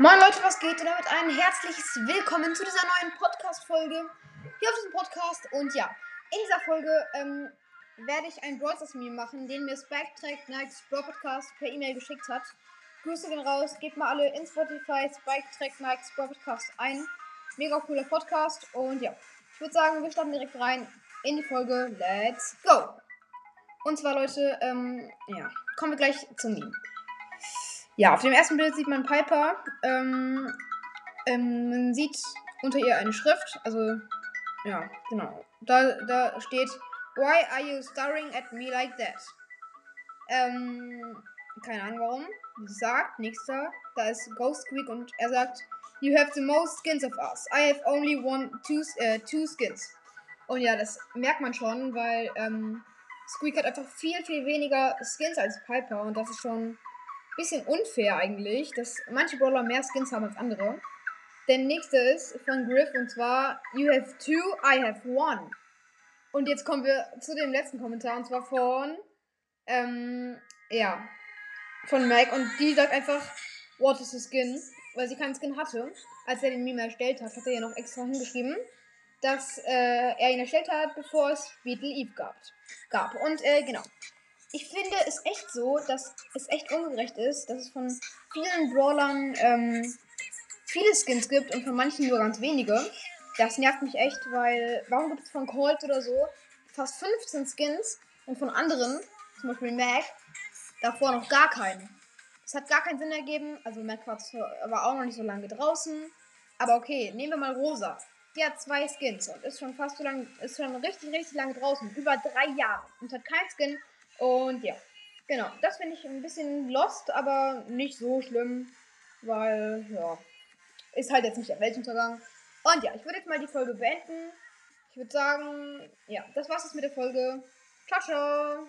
Moin Leute, was geht? Und damit ein herzliches Willkommen zu dieser neuen Podcast-Folge hier auf diesem Podcast. Und ja, in dieser Folge ähm, werde ich ein Brawl Stars Meme machen, den mir Spike Nikes Brawl Podcast per E-Mail geschickt hat. Grüße gehen raus, gebt mal alle in Spotify Spike Nikes Brawl Podcast ein. Mega cooler Podcast. Und ja, ich würde sagen, wir starten direkt rein in die Folge. Let's go! Und zwar, Leute, ähm, ja, kommen wir gleich zum Meme. Ja, auf dem ersten Bild sieht man Piper. Ähm, ähm, man sieht unter ihr eine Schrift. Also, ja, genau. Da, da steht, Why are you staring at me like that? Ähm, keine Ahnung warum. Sagt, nächster, da ist Ghost Squeak und er sagt, You have the most skins of us. I have only one, two, äh, two skins. Und ja, das merkt man schon, weil ähm, Squeak hat einfach viel, viel weniger Skins als Piper und das ist schon bisschen unfair eigentlich, dass manche Brawler mehr Skins haben als andere. Der nächste ist von Griff und zwar You have two, I have one. Und jetzt kommen wir zu dem letzten Kommentar und zwar von ähm, ja, von Mac und die sagt einfach What is a skin? Weil sie keinen Skin hatte. Als er den Meme erstellt hat, hat er ja noch extra hingeschrieben, dass äh, er ihn erstellt hat, bevor es Beetle Eve gab. gab. Und äh, genau ich finde es echt so, dass es echt ungerecht ist, dass es von vielen Brawlern ähm, viele Skins gibt und von manchen nur ganz wenige. Das nervt mich echt, weil warum gibt es von Colt oder so fast 15 Skins und von anderen, zum Beispiel Mac, davor noch gar keinen. Das hat gar keinen Sinn ergeben. Also Mac war, war auch noch nicht so lange draußen. Aber okay, nehmen wir mal Rosa. Die hat zwei Skins und ist schon fast so lange, ist schon richtig, richtig lange draußen. Über drei Jahre. Und hat keinen Skin und ja, genau. Das finde ich ein bisschen lost, aber nicht so schlimm, weil, ja, ist halt jetzt nicht der Weltuntergang. Und ja, ich würde jetzt mal die Folge beenden. Ich würde sagen, ja, das war's jetzt mit der Folge. Ciao, ciao.